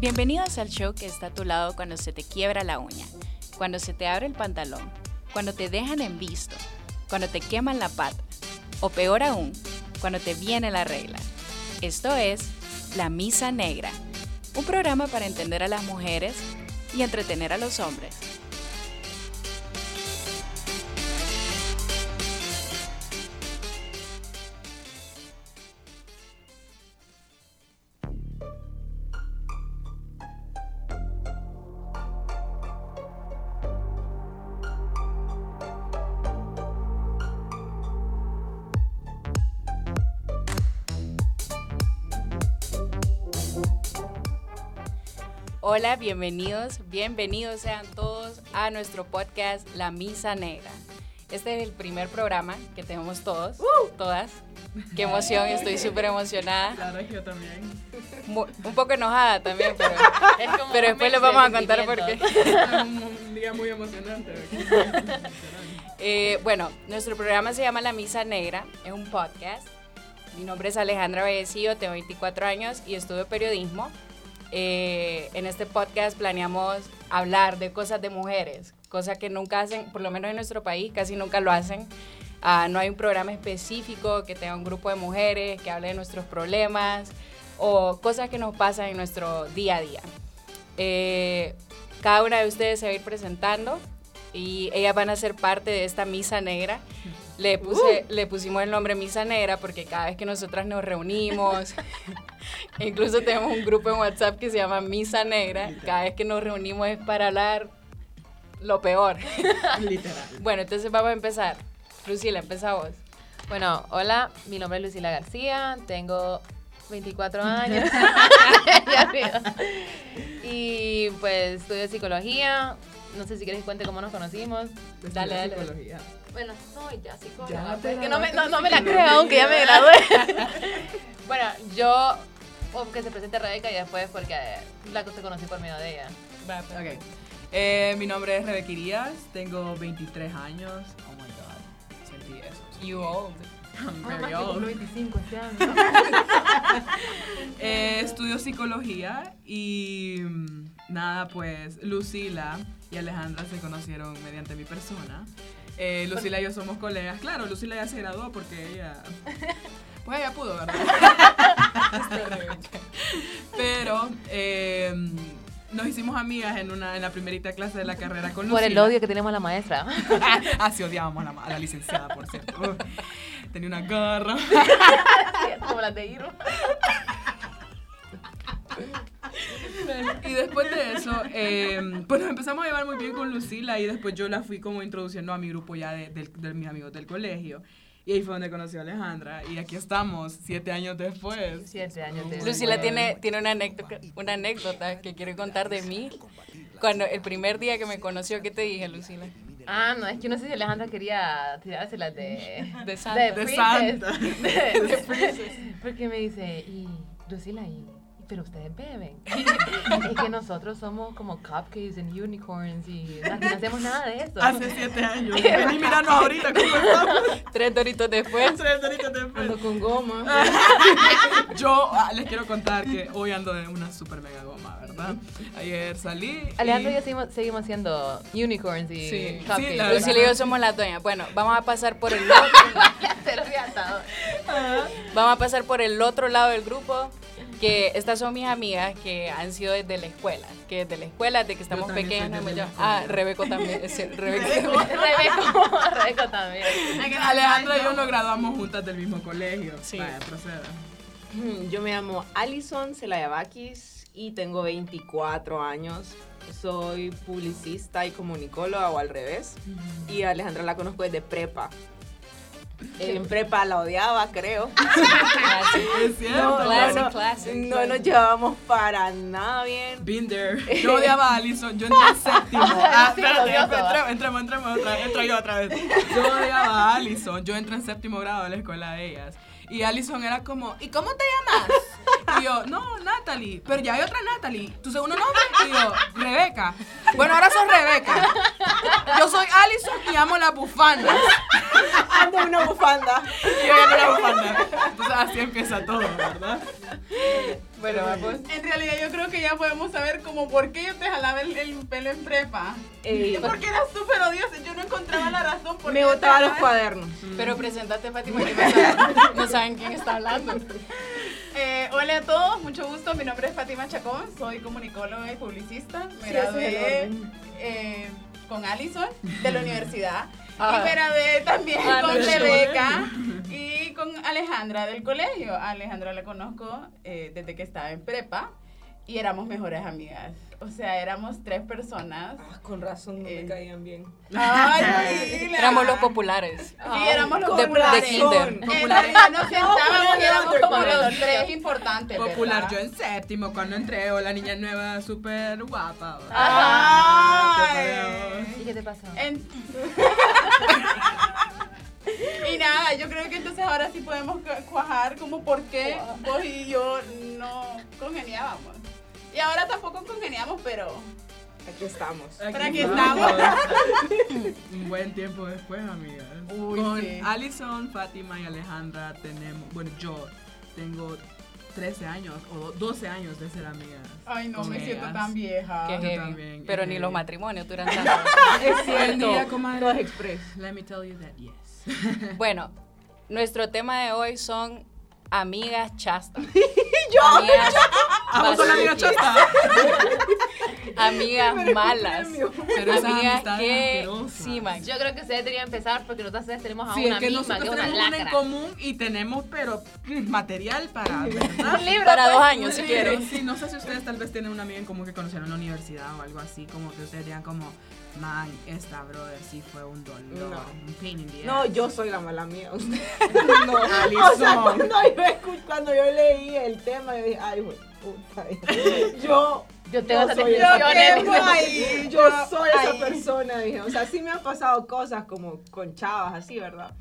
Bienvenidos al show que está a tu lado cuando se te quiebra la uña, cuando se te abre el pantalón, cuando te dejan en visto, cuando te queman la pata, o peor aún, cuando te viene la regla. Esto es La Misa Negra, un programa para entender a las mujeres y entretener a los hombres. Hola, bienvenidos, bienvenidos sean todos a nuestro podcast La Misa Negra. Este es el primer programa que tenemos todos, todas. Qué emoción, estoy súper emocionada. Claro, yo también. Mu- un poco enojada también, pero, pero después les vamos a contar por qué. Un día muy emocionante. Eh, bueno, nuestro programa se llama La Misa Negra, es un podcast. Mi nombre es Alejandra Vallecillo, tengo 24 años y estudio periodismo. Eh, en este podcast planeamos hablar de cosas de mujeres, cosas que nunca hacen, por lo menos en nuestro país, casi nunca lo hacen. Ah, no hay un programa específico que tenga un grupo de mujeres que hable de nuestros problemas o cosas que nos pasan en nuestro día a día. Eh, cada una de ustedes se va a ir presentando y ellas van a ser parte de esta misa negra. Le, puse, le pusimos el nombre Misa Negra porque cada vez que nosotras nos reunimos, incluso tenemos un grupo en WhatsApp que se llama Misa Negra, cada vez que nos reunimos es para hablar lo peor. Literal. Bueno, entonces vamos a empezar. Lucila, empieza vos. Bueno, hola, mi nombre es Lucila García, tengo 24 años. Y pues estudio psicología. No sé si quieres que cuente cómo nos conocimos. Dale, dale. Psicología. Bueno, soy ya psicóloga. Ya pues, te que no me, no, no me la creo, aunque ya me gradué. bueno, yo, o que se presente Rebeca y después porque la te conocí por medio de ella. Ok. Eh, mi nombre es Rebeca Irías, tengo 23 años. Oh my god, sentí eso. You old. I'm very old. 25 este año. Eh, estudio psicología y mm, nada, pues Lucila y Alejandra se conocieron mediante mi persona. Eh, Lucila y yo somos colegas. Claro, Lucila ya se graduó porque ella. Pues ella pudo, ¿verdad? Pero eh, nos hicimos amigas en, una, en la primerita clase de la carrera con Lucila. Por el odio que tenemos a la maestra. ah, sí, odiábamos a la, a la licenciada, por cierto. Uf, tenía una garra. Como las de Iro. Y después de eso, eh, pues nos empezamos a llevar muy bien con Lucila y después yo la fui como introduciendo a mi grupo ya de, del- de mis amigos del colegio. Y ahí fue donde conocí a Alejandra y aquí estamos, siete años después. Siete años de Lucila tiene, tiene una, anécdota, una anécdota que quiere contar de mí. Cuando el primer día que me conoció, ¿qué te dije, Lucila? Ah, no, es que no sé si Alejandra quería tirárselas de... De Santa. De, De. Santa. De, de. Porque me dice, y Lucila, y, pero ustedes beben. es que nosotros somos como cupcakes and unicorns y no hacemos nada de eso. Hace siete años. Y miranos ahorita cómo estamos. Tres doritos después. Tres horitas después. Ando con goma. Yo ah, les quiero contar que hoy ando de una super mega goma, ¿verdad? Ayer salí. Alejandro y y yo seguimos, seguimos siendo unicorns y Sí, cupcakes. sí, la verdad. Lucila y yo somos las doñas. Bueno, vamos a pasar por el otro, vamos a pasar por el otro lado del grupo. Que estas son mis amigas que han sido desde la escuela. Que desde la escuela, desde que estamos también soy pequeñas. desde yo- la ah. Rebeco también. sí, Rebeca. Rebeco, Rebeco también. Alejandra y yo nos graduamos juntas del mismo colegio. Sí. Vaya, proceda. Yo me llamo Alison Celayabakis y tengo 24 años. Soy publicista y comunicóloga o al revés. Y a Alejandra la conozco desde prepa. En prepa la odiaba, creo. Es cierto. No, Classic, no, no, classic. no nos llevábamos para nada bien. Been there. Yo odiaba a Alison. Yo entré en séptimo. Ah, Sí, espérate, entremos, entremos, entremos otra vez. Entro yo otra vez. Yo odiaba a Alison. Yo entré en séptimo grado de la escuela de ellas. Y Alison era como, ¿y cómo te llamas? Y yo, no, Natalie. Pero ya hay otra Natalie. ¿Tu segundo nombre? Y yo, Rebeca. Bueno, ahora sos Rebeca. Yo soy Alison y amo las bufandas. ando en una bufanda. Y yo ya no la bufanda. Entonces así empieza todo, ¿verdad? Bueno, vamos. En realidad yo creo que ya podemos saber como por qué yo te jalaba el, el pelo en prepa. Eh, Porque era súper odiosa. Yo no encontraba la razón por me botaba los cuadernos. Pero preséntate, Fátima, que no saben quién está hablando. Eh, hola a todos, mucho gusto. Mi nombre es Fátima Chacón, soy comunicóloga y publicista. Me Sí, gradué eh, con Allison de la universidad. Ah. Y me gradué también Ah, con no, Rebeca y con Alejandra del colegio. A Alejandra la conozco eh, desde que estaba en prepa y éramos mejores amigas. O sea, éramos tres personas. Ah, con razón no Eh. me caían bien. Ay. Éramos los populares. Sí, éramos los De- de populares. kinder. En realidad nos sentábamos y éramos como los tres importantes. Popular ¿verdad? yo en séptimo cuando entré, o la niña nueva súper guapa. Ay. ¿Y qué te pasó? En- y nada, yo creo que entonces ahora sí podemos cu- cuajar como por qué vos y yo no congeniábamos. Y ahora tampoco congeniamos, pero Aquí estamos. Pero aquí estamos. Un buen tiempo después, amigas. Uy, Con sí. Alison, Fátima y Alejandra tenemos, bueno, yo tengo 13 años o 12 años de ser amigas. ay no, me siento tan vieja. Qué yo heavy. también, Pero ni heavy. los matrimonios duran tanto. Es cierto. comadre. Los express. Let me tell you that yes. Bueno, nuestro tema de hoy son amigas chastas. ¿Yo? Amigas, Vamos con la amiga chata. amigas malas. Pero amigas que... Sí, man. Yo creo que ustedes deberían empezar porque nosotras tres tenemos a Sí, una es que misma nosotros que es una tenemos una en común y tenemos, pero mm, material para, ¿verdad? Un libro, Para pues. dos años, si Sí, quieren. Sí, no sé si ustedes tal vez tienen una amiga en común que conocieron en la universidad o algo así, como que ustedes digan como, man, esta brother sí fue un dolor, No. un pain in the No, ass". yo soy la mala mía. Usted. no, O sea, cuando yo, escu- cuando yo leí el tema, yo dije, ay, güey, puta. Yo, Yo tengo esas soy. Yo tengo ahí, yo soy esa persona, dije. O sea, sí me han pasado cosas como con chavas, así, ¿verdad?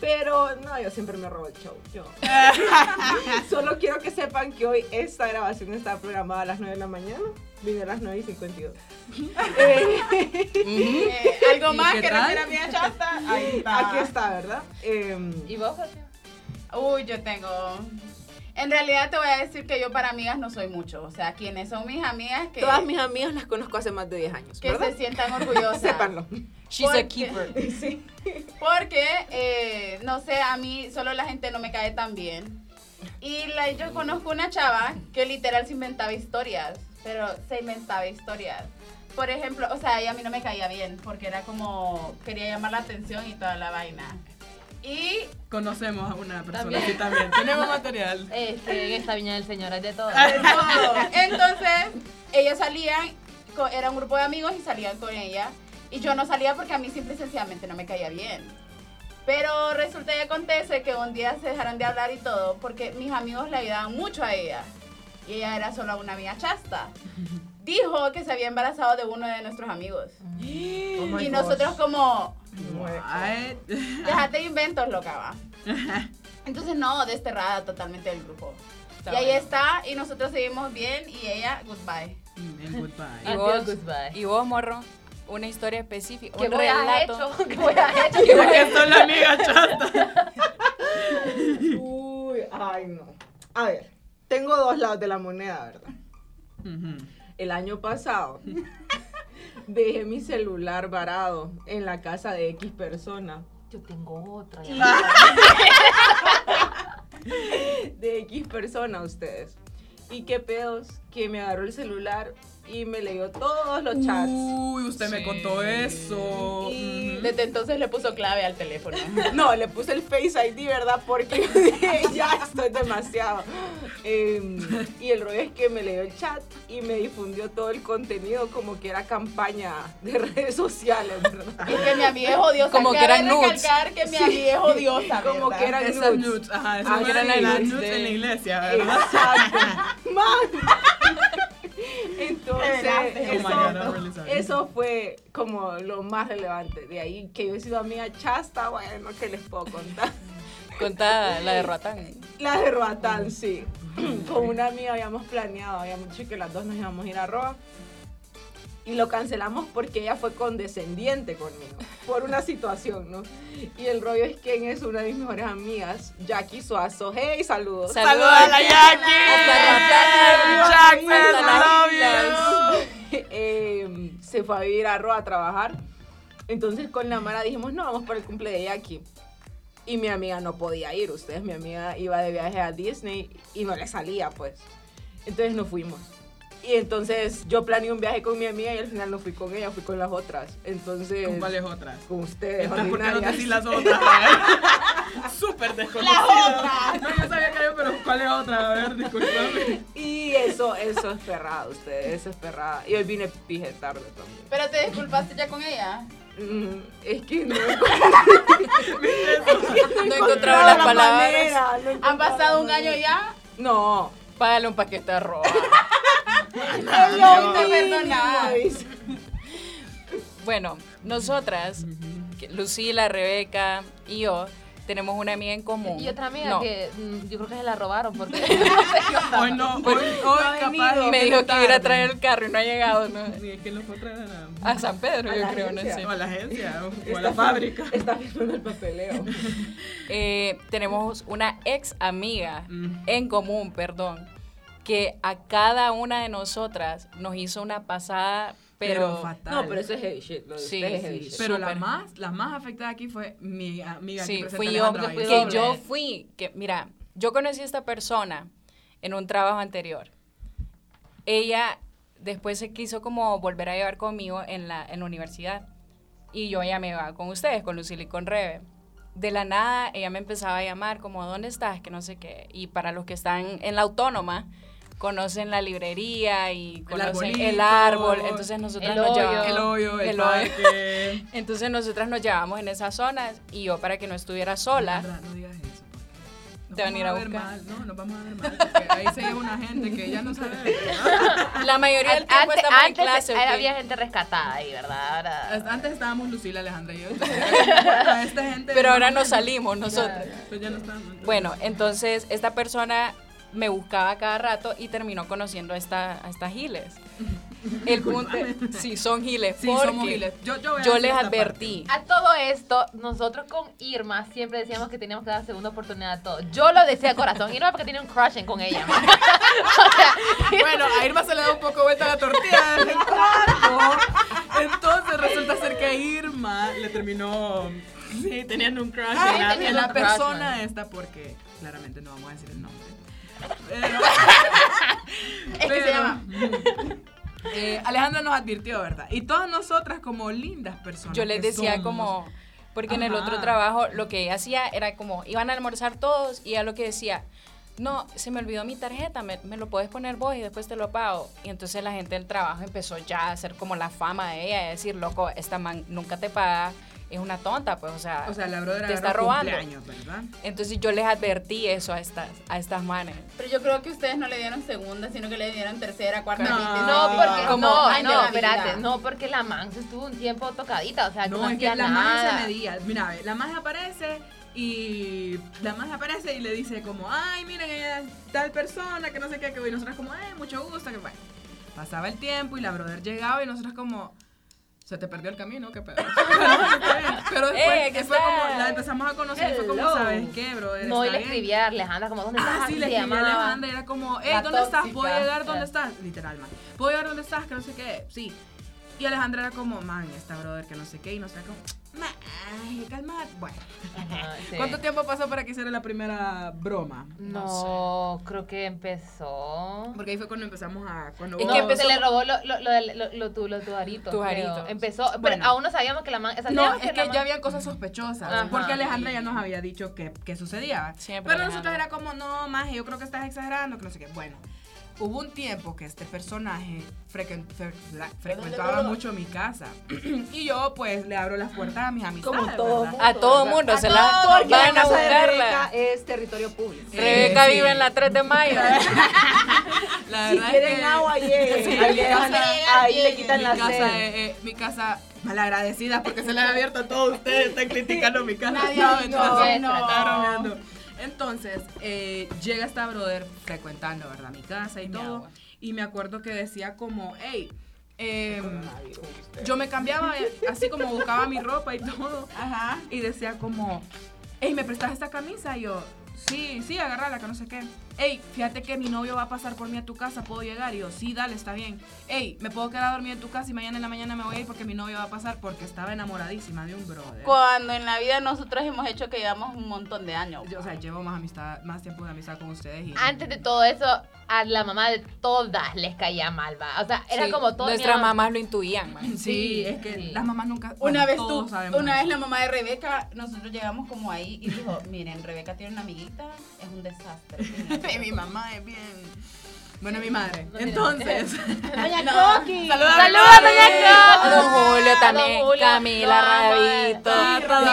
Pero no, yo siempre me robo el show. Yo. Solo quiero que sepan que hoy esta grabación está programada a las 9 de la mañana. Vine a las 9 y 52. Eh, Eh, Algo ¿Y más que tal? refiere a mi chata. Ahí está. aquí está, ¿verdad? Em, ¿Y vos, Fátima? Uy, yo tengo. En realidad te voy a decir que yo para amigas no soy mucho. O sea, quienes son mis amigas que, todas mis amigas las conozco hace más de 10 años, que ¿verdad? se sientan orgullosas. Sépanlo. She's a Porque- keeper. Sí. Porque, eh, no sé, a mí solo la gente no me cae tan bien. Y la, yo conozco una chava que literal se inventaba historias, pero se inventaba historias. Por ejemplo, o sea, ella a mí no me caía bien porque era como, quería llamar la atención y toda la vaina. Y Conocemos a una persona También. así también. Tenemos material. Este, en esta viña del Señor hay de todo. Entonces, ellos salían, era un grupo de amigos y salían con ella. Y yo no salía porque a mí simple y sencillamente no me caía bien. Pero resulta y acontece que un día se dejaron de hablar y todo porque mis amigos le ayudaban mucho a ella. Y ella era solo una amiga chasta. Dijo que se había embarazado de uno de nuestros amigos. Oh y gosh. nosotros como? Déjate de inventos, loca, va. Entonces no, desterrada totalmente del grupo. y ahí está, y nosotros seguimos bien, y ella, goodbye. And goodbye. ¿Y vos, goodbye. y vos, morro, una historia específica, ¿Qué un voy a relato. hecho? ¿Qué voy a hecho? Porque soy la amiga chata. Uy, ay no. A ver, tengo dos lados de la moneda, ¿verdad? Ujú. El año pasado dejé mi celular varado en la casa de X persona. Yo tengo otra. De X persona ustedes. Y qué pedos que me agarró el celular y me leyó todos los chats. Uy, usted me contó eso. Y-. Desde entonces le puso clave al teléfono. No, le puse el Face ID, ¿verdad? Porque ya estoy demasiado. Em, y el rollo es que me leyó el chat y me difundió todo el contenido como que era campaña de redes sociales, ¿verdad? Y que mi amiga es odiosa. Como que eran nudes. recalcar que mi amiga es odiosa. Como ¿verdad? que eran Esas nudes. nudes, ajá, esas Ah, nudes eran nudes nudes de- en la iglesia, ¿verdad? Exacto. Man. Entonces, eso, fue como lo más relevante. De ahí que yo he sido amiga chasta, bueno, ¿qué les puedo contar? Contá la de Roatán. La de Roatán, sí. Con una amiga habíamos planeado, habíamos dicho que las dos nos íbamos a ir a Roa. Y lo cancelamos porque ella fue condescendiente conmigo por una situación, ¿no? Y el rollo es que eso una de mis mejores amigas, Jackie Suazo, hey, saludos. Saludos a la Jackie. Jackie, se fue a vivir a Roa a trabajar. Entonces con la Mara dijimos, no, vamos para el cumple de Jackie. Y mi amiga no podía ir, ustedes, mi amiga iba de viaje a Disney y no le salía, pues. Entonces no fuimos. Y entonces yo planeé un viaje con mi amiga y al final no fui con ella, fui con las otras. Entonces... ¿Con cuáles otras? Con ustedes. Entonces, ¿por qué no decís las otras? A ver. Súper desconocida. No, yo sabía que yo, pero ¿cuál es otra? A ver, disculpame. Y eso, eso es perrada, ustedes, eso es perrada. Y hoy vine pije tarde también. Pero te disculpaste ya con ella. Mm, es que no, No encontraba las la palabras. manera, no Han pasado un año ya. No. Págale un paquete de arroz. Bueno, nosotras, Lucila, Rebeca y yo, tenemos una amiga en común. Y otra amiga No, que mm, yo creo que se la robaron porque Hoy no, hoy, hoy venido. Me dijo que iba a traer el carro y no ha llegado. ¿no? Ni es que lo fue a traer A San Pedro, A yo creo, no sé. O a la agencia, o a la fábrica. Está firmando el papeleo. Eh, tenemos una ex amiga Mm. en común, perdón, que a cada una de nosotras nos hizo una pasada, pero, fatal. No, pero eso es heavy shit. Lo de Sí, es sí, heavy shit. Pero la más, la más afectada aquí fue mi amiga sí, presente, fui yo, que doble. yo fui, que mira, yo conocí a esta persona en un trabajo anterior. Ella después se quiso como volver a llevar conmigo en la, en la universidad y yo ya me iba con ustedes, con Lucila y con Rebe. De la nada ella me empezaba a llamar como, ¿dónde estás? Que no sé qué. Y para los que están en la autónoma, conocen la librería y conocen el, arbolito, árbol. Entonces nosotros el nos hoyo. llevamos- El hoyo, el, El hoyo. parque. Entonces nosotras nos llevamos en esas zonas y yo para que no estuviera sola. Alejandra, no digas eso. nos Te van a ir a ver buscar. mal, No, nos vamos a ver mal. Porque ahí se lleva una gente que ya no sabe. ¿verdad? La mayoría del tiempo antes, estamos en antes clase. ¿ok? había gente rescatada ahí, ¿verdad? Ahora- Antes estábamos Lucila, Alejandra y yo. esta gente Pero ahora no nos salimos nosotros. Pues ya no están. entonces- Bueno, entonces esta persona me buscaba cada rato y terminó conociendo a, esta, a estas giles. El punto, sí, son giles. Sí, porque somos giles. Yo, les advertí. A todo esto, nosotros con Irma siempre decíamos que teníamos que dar segunda oportunidad a todo. Yo lo decía de corazón. Irma porque tiene un crush en- con ella. o sea, parte. Bueno, a Irma se le da un poco vuelta la tortilla de vez en cuando. Entonces resulta ser que a Irma le terminó. Sí, teniendo un crush Ay, en la, teniendo en la un crush, persona man. esta, porque claramente no vamos a decir el nombre. Pero- es que se Pero, llama. eh, Alejandra nos advirtió, ¿verdad? Y todas nosotras como lindas personas. Yo les decía somos, como, porque en el otro trabajo lo que ella hacía era como, iban a almorzar todos y ella lo que decía, no, se me olvidó mi tarjeta, me, me lo puedes poner vos y después te lo pago. Y entonces la gente del trabajo empezó ya a hacer como la fama de ella, de decir, loco, esta man nunca te paga, es una tonta, pues, o sea, O sea, la brother te está robando. ¿verdad? Entonces yo les advertí eso a estas, a estas manes. Pero yo creo que ustedes no le dieron segunda, sino que le dieron tercera, cuarta, No. quinta No, porque Como no, Ay, no, la espérate, no, porque la man se estuvo un tiempo tocadita, o sea, que no, No, es que la nada. se medía. Mira, la magia aparece y la magia aparece y le dice como, ay, miren, ella es tal persona, que no sé qué, que y nosotros como, ay, mucho gusto, que bueno. Pasaba el tiempo y la brother llegaba y nosotros como, se te perdió el camino, qué pedo. Pero. Pero después Eh, ¿qué fue como, la empezamos a conocer y fue como. ¿sabes qué, brother? No, y le bien". escribía a Alejandra como, ¿dónde estás? Ah, sí, le escribí a. Alejandra y era como, hey, ¿dónde estás? ¿Puedo llegar? ¿Dónde Eh. estás? Literal, man. ¿Puedo llegar? ¿Dónde estás? Que no sé qué. Sí. Y Alejandra era como, man, esta brother que no sé qué. Y era como, man, ay, calma. Bueno. Ajá, sí. ¿Cuánto tiempo pasó para que hiciera la primera broma? No, creo que empezó. Porque ahí fue cuando empezamos a... Cuando Es no, que empezó- se le robó lo, lo, lo, lo, lo, tu- lo tujarito. Tujarito. creo. Empezó, pero Bueno. aún no sabíamos que la man. No, es que man- ya habían cosas sospechosas. Ajá. Porque Alejandra ya nos había dicho que, que sucedía. Siempre Pero nosotros era como, no, más, yo creo que estás exagerando, que no sé qué. Bueno, hubo un tiempo que este personaje frequen- fre- la- frecuentaba mucho mi casa. y yo, pues, le abro las puertas a mis amistades. Como todo. A todo ¿verdad? mundo A se la todo, porque van la a de Rebeca buscarla. es territorio público. Rebeca sí. vive en la 3 de mayo. La Si verdad es quieren que- agua, lleguen. Sí, ahí, ahí le quitan mi la casa, sed. eh, eh, mi casa malagradecida porque se la ha abierto a todos ustedes, están criticando mi casa. Nadie No, dijo, entonces, no. Entonces, eh, llega esta brother frecuentando, ¿verdad? Mi casa y Mi todo. agua. Y me acuerdo que decía como, hey, eh, yo me cambiaba, eh, así como buscaba mi ropa y todo. Ajá. Y decía como, hey, ¿me prestas esta camisa? Y yo, sí, sí, agarrala, que no sé qué. Hey, fíjate que mi novio va a pasar por mí a tu casa, ¿puedo llegar? Y yo, sí, dale, está bien. Hey, ¿me puedo quedar a dormir en tu casa y mañana en la mañana me voy a ir porque mi novio va a pasar? Porque estaba enamoradísima de un brother. Cuando en la vida nosotros hemos hecho que llevamos un montón de años. Yo, o sea, llevo más amistad, más tiempo de amistad con ustedes y... Antes de todo eso, a la mamá de todas les caía mal, va. O sea, era Sí, como todo. Nuestras mamás lo intuían, man. Sí, Sí, es que sí. las mamás nunca... Una bueno, vez todos tú, una vez la mamá de Rebeca, nosotros llegamos como ahí y dijo, miren, Rebeca tiene una amiguita, es un desastre. Y mi mamá es bien... Bueno, mi madre. No Entonces... Doña No, Coqui. saluda a mi Saluda, madre. doña Coqui. A don Julio A también, don Julio. Camila Rabito,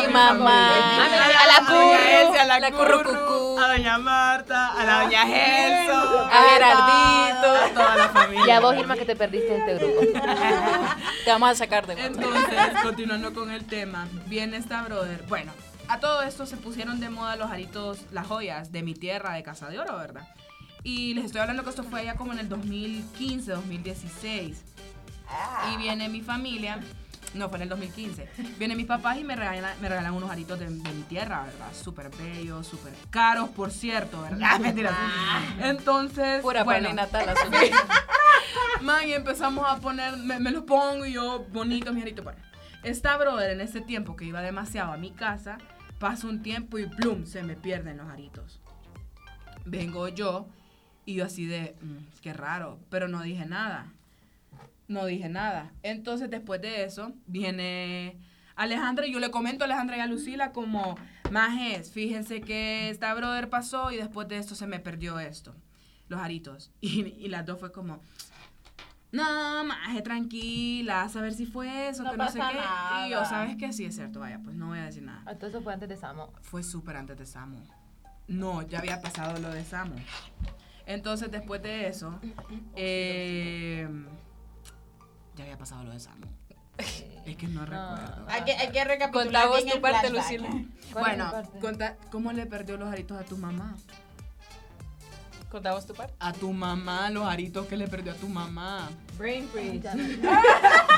mi mamá. A la Curru, a la, Curru, Currucucú. a doña Marta, a la doña Gelso, a Gerardito. a toda la familia. Y a vos, Irma, que te perdiste de este grupo. Te vamos a sacar de Entonces, continuando con el tema, viene esta brother. Bueno, a todo esto se pusieron de moda los aritos, las joyas de mi tierra, de Casa de Oro, ¿verdad? Y les estoy hablando que esto fue allá como en el 2015, 2016. Y viene mi familia, no, fue en el 2015. Vienen mis papás y me regalan, me regalan unos aritos de, de mi tierra, ¿verdad? Súper bellos, súper caros, por cierto, ¿verdad? Mentira. Entonces, Pura bueno, Tala. Man, y empezamos a poner, me, me los pongo y yo, bonito, mi arito. Bueno, esta brother en ese tiempo que iba demasiado a mi casa, pasa un tiempo y plum, se me pierden los aritos. Vengo yo y yo así de, "Mm, qué raro, pero no dije nada. No dije nada. Entonces después de eso viene Alejandra y yo le comento a Alejandra y a Lucila como, majes, fíjense que esta brother pasó y después de esto se me perdió esto, los aritos. Y, y las dos fue como, no, maje, tranquila, a saber si fue eso, No que no sé qué. Y yo, nada. ¿sabes qué? Sí, es cierto, vaya, pues no voy a decir nada. Eso fue antes de Samo. Fue súper antes de Samu. No, ya había pasado lo de Samu. Entonces, después de eso, eh, ya había pasado lo de Samu. Es que no recuerdo. Hay que, hay que recapitular Contamos bien tu parte. Lucila. ¿Cuál es mi Bueno, parte? conta- ¿cómo le perdió los aritos a tu mamá? ¿Contamos tu parte? A tu mamá, los aritos que le perdió a tu mamá. Brain freeze.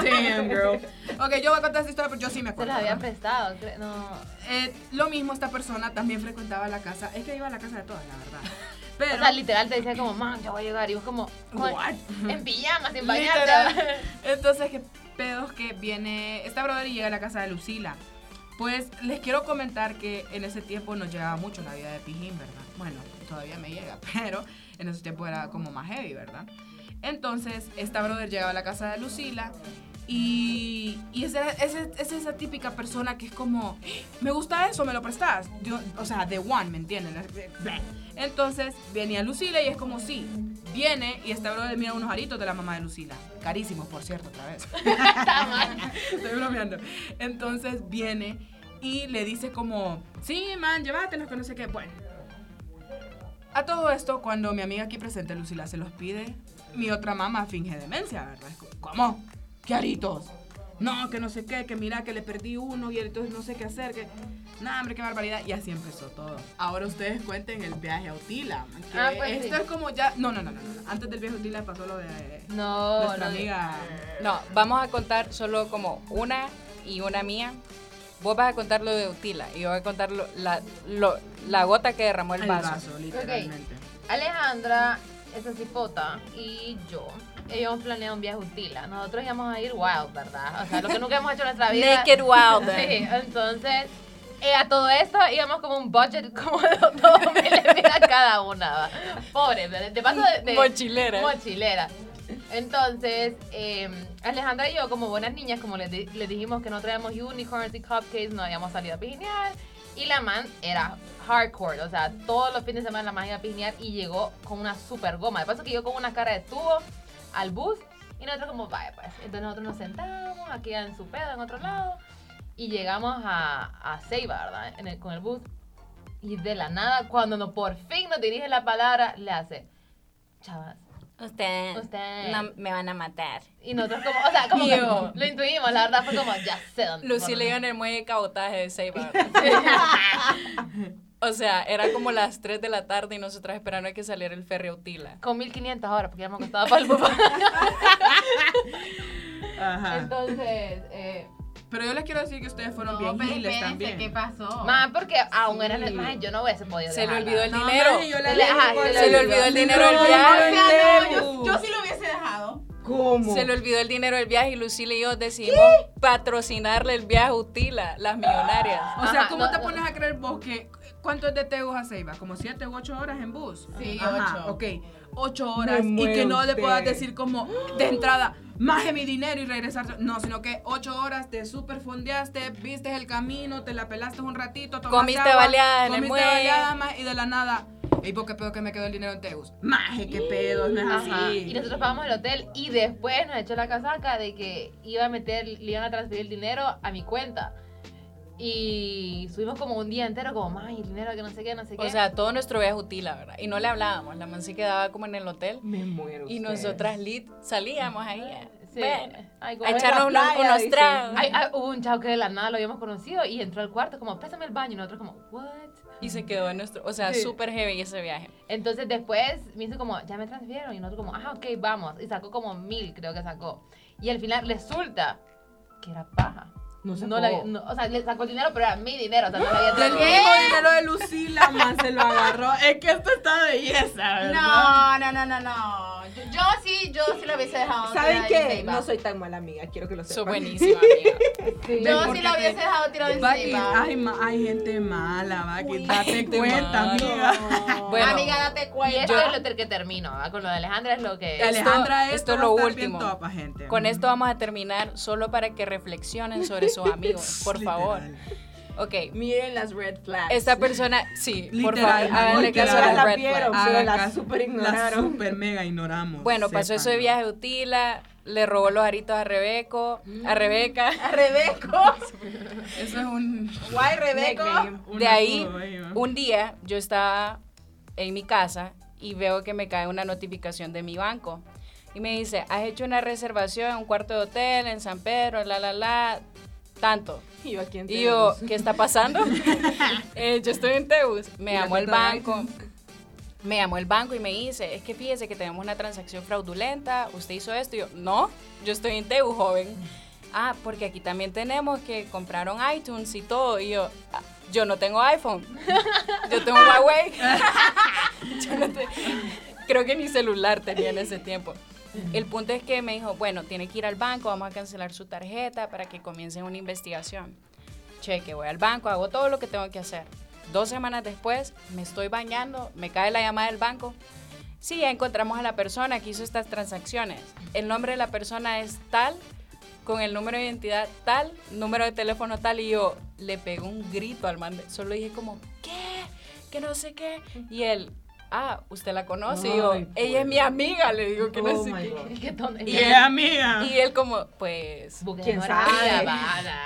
Damn, girl. Ok, yo voy a contar esta historia, pero yo sí me Se acuerdo. las había ¿no? prestado. No. Eh, lo mismo, esta persona también frecuentaba la casa. Es que iba a la casa de todas, la verdad. Pero, O sea, literal te decía como, man, ya voy a llegar. Y vos como, "Juan, What? en pijama, sin bañarte. Entonces, qué pedos que viene esta brother y llega a la casa de Lucila. Pues les quiero comentar que en ese tiempo nos llegaba mucho la vida de Pijín, ¿verdad? Bueno, todavía me llega, pero en ese tiempo era como más heavy, ¿verdad? Entonces, esta brother llegaba a la casa de Lucila y, y era- esa- es esa típica persona que es como, me gusta eso, me lo prestas. Yo, o sea, de one, ¿me entienden? Entonces, venía Lucila y es como, sí, viene y esta brother mira unos aritos de la mamá de Lucila. Carísimos, por cierto, otra vez. Estoy bromeando. Entonces viene y le dice como, sí, man, llévatelos, que no sé qué. Bueno. A todo esto, cuando mi amiga aquí presente, Lucila, se los pide, mi otra mamá finge demencia, ¿verdad? ¿Cómo? ¿Qué aritos? No, que no sé qué, que mira que le perdí uno y entonces no sé qué hacer, que... Nah, hombre, qué barbaridad. Y así empezó todo. Ahora ustedes cuenten el viaje a Utila. que Ah, pues esto sí. es como ya... No, no, no, no. Antes del viaje a Utila pasó lo de No, nuestra no. amiga... No, vamos a contar solo como una y una mía. Vos vas a contar lo de Utila y yo voy a contar lo- la, lo- la gota que derramó el El vaso. vaso, literalmente. Alejandra, esa cipota y yo, ellos han planeado un viaje a Utila. Nosotros íbamos a ir wild, ¿verdad? O sea, lo que nunca hemos hecho en nuestra vida. Naked Wild. Sí, entonces, eh, a todo esto íbamos como un budget como de dos mil lempiras cada una. Pobre, de, de paso de, de- Mochilera. Mochilera. Entonces, eh, Alejandra y yo, como buenas niñas, como les, les dijimos que no traíamos unicorns y cupcakes, no habíamos salido a pijinear. Y la man era hardcore, o sea, todos los fines de semana la man iba a pijinear y llegó con una super goma. De paso que yo con una cara de tubo al bus y nosotros como, vaya pues. Entonces nosotros nos sentamos aquí en su pedo, en otro lado, y llegamos a, a Ceiba, ¿verdad? En el- con el bus. Y de la nada, cuando no, por fin nos dirige la palabra, le hace, chavas, Usted, Usted. no me van a matar. y nosotros como, o sea, como que lo intuimos, la verdad fue como, ya sé dónde. Lucy le iba en el muelle de cabotaje de Ceiba. O sea, era como las 3 de la tarde y nosotras esperando a que saliera el ferry a Utila. Con 1500 ahora, porque ya me costaba para el bus. Ajá. Entonces, eh, Pero yo les quiero decir que ustedes fueron No, bien pero giles también. ¿qué pasó? más porque aún era Sí. más, yo no hubiese podido Se le olvidó el dinero. yo la Se le- ajá, se le olvidó el dinero del viaje. O sea, no, Teus. yo, yo sí lo hubiese dejado. ¿Cómo? Se le olvidó el dinero del viaje y Lucila y yo decidimos patrocinarle el viaje a Utila, las millonarias. O sea, Ajá, ¿cómo no, te no. pones a creer vos que cuánto es de Tegus a Ceiba? ¿Como 7 u 8 horas en bus? Sí, Ajá, ocho. Ok, 8 horas y que no le puedas decir como de entrada, maje mi dinero y regresar. No, sino que 8 horas te super fondeaste, viste el camino, te la pelaste un ratito, tomaste Comiste agua, baleadas en el comiste baleadas, ma, y de la nada. ¿Y por qué pedo que me quedó el dinero en Tegus? Maje, qué pedo, no es así. Y nosotros pagamos el hotel y después nos echó la casaca de que iba a meter, le iban a transferir el dinero a mi cuenta. Y subimos como un día entero, como, más dinero que no sé qué, no sé qué. O sea, todo nuestro viaje a Utila, ¿verdad? Y no le hablábamos, la man se quedaba como en el hotel Me muero. y ustedes. nosotras lit salíamos ahí a, Sí. ven, Ay, a echarnos la unos, playa, unos tragos. Ay, ay, hubo un chavo que de la nada lo habíamos conocido y entró al cuarto como, préstame el baño. Y nosotros como, what? Y se quedó en nuestro, o sea, Sí. súper heavy ese viaje. Entonces después me hizo como, ya me transfirieron. Y nosotros como, ah, ok, vamos. Y sacó como mil, creo que sacó. Y al final resulta que era paja. No sacó. No la- no, o sea, le sacó el dinero, pero era mi dinero. O sea, no le había Del transferido. mismo dinero de Lucila, man, se lo agarró. Es que esto está de belleza, ¿verdad? No, no, no, no, no. Yo, yo sí, yo sí lo hubiese dejado. ¿Saben qué? No soy tan mala amiga, quiero que lo sepan. buenísima, amiga. Sí. Yo sí lo te- hubiese dejado tirado en Vaki, Ceiba. hay, ma- hay gente mala, Vaki, Uy, date cuenta, mala. amiga. Bueno, Amiga, date Y cuenta. esto es lo ter- que termino. ¿va? Con lo de Alejandra es lo que... Alejandra, esto esto, es va lo último. topa, gente. Con esto vamos a terminar solo para que reflexionen sobre sus amigos, por favor. Ok, Miren las red flags. esta persona, sí, por favor, háganle caso a las la red vieron. flags. pero Hagan la caso. super La ignoraron. super mega ignoramos. Bueno, pasó ese sépanlo. viaje de Utila, le robó los aritos a Rebeco, a Rebeca. A Rebeco. Eso es un. Guay, Rebeco. De ahí, un día yo estaba en mi casa y veo que me cae una notificación de mi banco. Y me dice, has hecho una reservación en un cuarto de hotel en San Pedro, la, la, la, tanto. Y yo aquí en Y yo. ¿qué está pasando? Eh, yo estoy en Teus. Me llamó el banco. Me llamó el banco y me dice, es que fíjese que tenemos una transacción fraudulenta, usted hizo esto. Y yo, no, yo estoy en Teus, joven. Ah, porque aquí también tenemos que compraron iTunes y todo. Y yo, "Ah, yo no tengo iPhone. Yo tengo Huawei. Yo no te- creo que ni celular tenía en ese tiempo. El punto es que me dijo, bueno, tiene que ir al banco, vamos a cancelar su tarjeta para que comiencen una investigación. Cheque, voy al banco, hago todo lo que tengo que hacer. Dos semanas después, me estoy bañando, me cae la llamada del banco. Sí, ya encontramos a la persona que hizo estas transacciones. El nombre de la persona es tal, con el número de identidad tal, número de teléfono tal, y yo le pego un grito al man. Solo dije como, ¿qué? Que no sé qué. Y él, ah, ¿usted la conoce? y yo, ella es mi amiga, le digo que no Oh sé my qué. Y ¿Qué, él- amiga? Y él como, pues, ¿Quién sabe?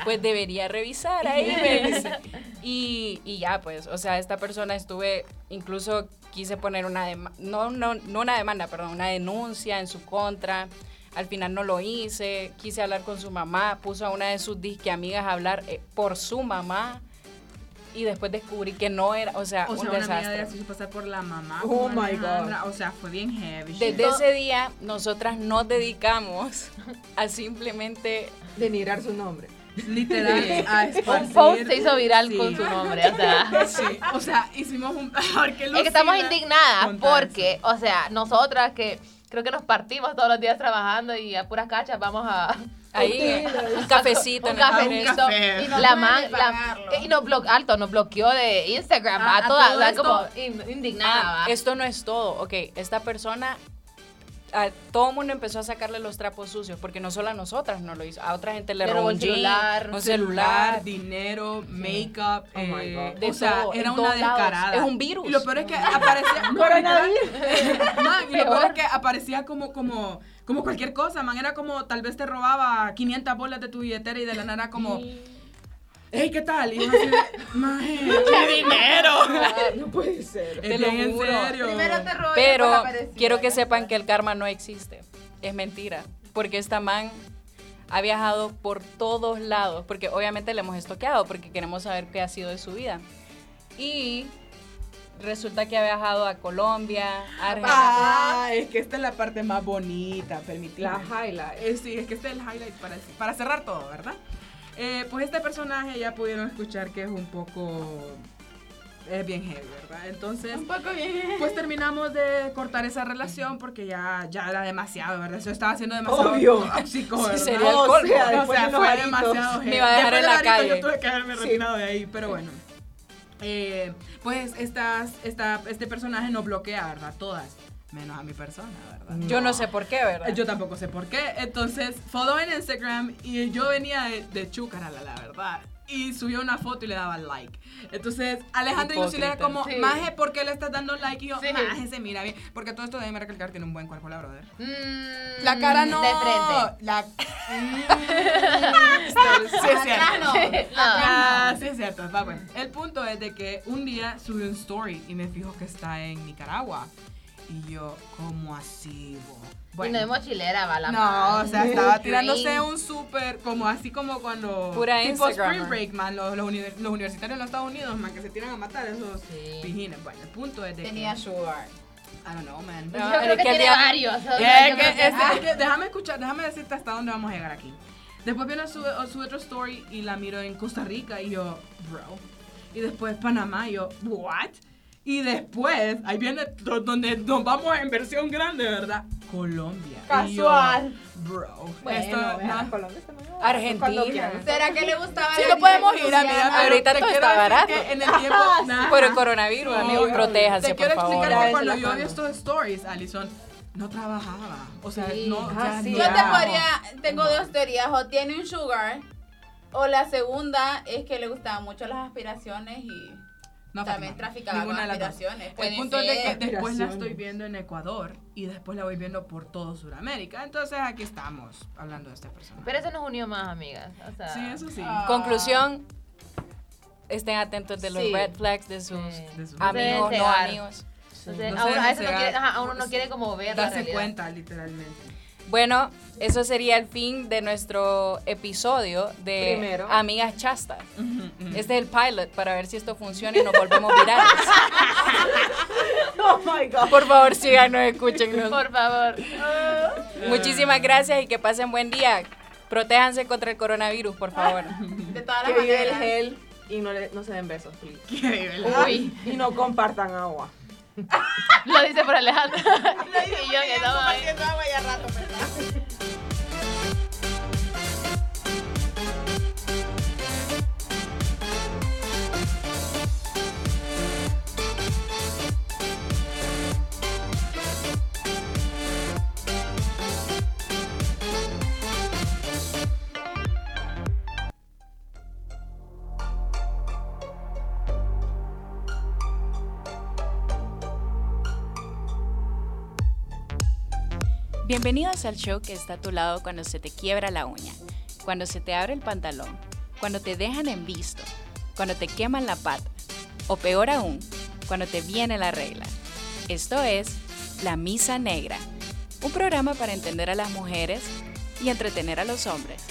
Pues debería revisar ahí. Y, y ya, pues, o sea, esta persona estuve, incluso quise poner una demanda, no, no, no una demanda, perdón, una denuncia en su contra. Al final no lo hice, quise hablar con su mamá, puso a una de sus disque amigas a hablar eh, por su mamá y después descubrí que no era, o sea, O sea, un una amiga de desastre. pasar por la mamá. Oh my Alejandra. O sea, fue bien heavy. Desde ese día, nosotras nos dedicamos a simplemente Denigrar su nombre. Literal, a esparcir. Un post se hizo viral Sí. con su nombre, o sea. Sí, o sea, hicimos un. porque Es que estamos indignadas porque, o sea, nosotras que creo que nos partimos todos los días trabajando y a puras cachas vamos a... ahí un cafecito un cafecito. Y no la man, la, pagarlo. y nos bloqueó, alto, nos bloqueó de Instagram, Ah, va, a toda, todo o sea, esto- como in- indignada, Ah, va. esto no es todo. Ok, esta persona, a todo el mundo empezó a sacarle los trapos sucios, porque no solo a nosotras no lo hizo, a otra gente le Le robó un celular, un celular, celular. dinero, make-up. Oh my eh, o sea, todo, era una todos lados. descarada. Es un virus. Y lo peor es que aparecía. no, y lo Peor. es que aparecía como, como, como cualquier cosa, man. Era como, tal vez te robaba 500 bolas de tu billetera y de la nada como, hey, ¿qué tal? Y uno así maje, ¡qué dinero! No puede ser. Te lo en juro. serio. Primero te robé, Pero quiero que sepan que el karma no existe. Es mentira. Porque esta man ha viajado por todos lados. Porque obviamente le hemos estoqueado porque queremos saber qué ha sido de su vida. Y resulta que ha viajado a Colombia, a Argentina. Ah, es que esta es la parte más bonita, permitidme. La highlight. Eh, sí, es que este es el highlight para, para cerrar todo, ¿verdad? Eh, pues este personaje ya pudieron escuchar que es un poco... Es bien heavy, ¿verdad? Entonces, Un poco bien. pues terminamos de cortar esa relación porque ya, ya era demasiado, ¿verdad? Eso estaba haciendo demasiado Obvio. tóxico, Sí, ¿verdad? sería el O sea, O sea, de fue aritos. demasiado Me heavy. iba a dejar Después en la arito calle. Yo tuve que haberme retirado de ahí, pero bueno. Eh, pues estas, esta, este personaje nos bloquea, ¿verdad? Todas, menos a mi persona, ¿verdad? Yo no sé por qué, ¿verdad? Yo tampoco sé por qué. Entonces, follow en Instagram y yo venía de, de Chúcarala, la verdad. Y subió una foto y le daba like. Entonces, Alejandra y Lucila era como, Sí. Maje, ¿por qué le estás dando like? Y yo, Sí. Maje, se mira bien. Porque todo esto déjeme recalcar, tiene un buen cuerpo, la brother. Mm, La cara no. De frente. La. Sí, es cierto. No. Ah, sí es cierto, va bueno. El punto es de que un día subí un story y me fijo que está en Nicaragua. Y yo, ¿cómo así, bo? Y no es mochilera, va la No, madre. o sea, estaba tirándose un súper, como así como cuando... Pura tipo. Spring Break, man, los, los, uni- los universitarios en los Estados Unidos, man, que se tiran a matar esos Sí. pijines. Bueno, el punto es de Tenía que... sugar. I don't know, man. Yo creo que tiene varios. Es que- creo que- es- es que déjame escuchar, déjame decirte hasta dónde vamos a llegar aquí. Después viene o sube otro story y la miro en Costa Rica y yo, bro. Y después Panamá y yo, what? Y después, ahí viene do- donde nos vamos en versión grande, ¿verdad? Colombia. Yo, Casual. bro. Bueno, esto, no. Colombia está muy. Argentina. ¿Será que le gustaba Sí, no podemos ir, amiga. Ahorita te todo está barato. En el tiempo. Por el coronavirus, No, amigos, protéjanse, Te por quiero favor. explicar que cuando yo vi estos stories, Alison no trabajaba. O sea, Sí. no. Ah, ya sí. no. Yo te podría, tengo dos teorías, o tiene un sugar, o la segunda es que le gustaban mucho las aspiraciones y No, también traficaba con aspiraciones. El punto es de que ser. después la estoy viendo en Ecuador y después la voy viendo por todo Sudamérica. Entonces aquí estamos hablando de esta persona. Pero eso nos unió más, amigas. O sea, sí, eso sí. Ah. Conclusión, estén atentos de los Sí. red flags de sus Sí. De su- amigos, no amigos. Entonces, No a, uno, a no quiere, ajá, a uno no quiere como ver la Darse realidad. cuenta, literalmente. Bueno, eso sería el fin de nuestro episodio de Primero. Amigas Chastas. Este es el pilot para ver si esto funciona y nos volvemos virales. Oh my god. Por favor, síganos, escúchenos. Por favor. Muchísimas gracias y que pasen buen día. Protéjanse contra el coronavirus, por favor. De todas las Que vive el gel y no, le- no se den besos, please. Qué nivel. Uy, Y no compartan agua. Lo dice por Alejandro. y yo que estaba ahí. agua ya rato, ¿verdad? Bienvenidos al show que está a tu lado cuando se te quiebra la uña, cuando se te abre el pantalón, cuando te dejan en visto, cuando te queman la pata, o peor aún, cuando te viene la regla. Esto es La Misa Negra, un programa para entender a las mujeres y entretener a los hombres.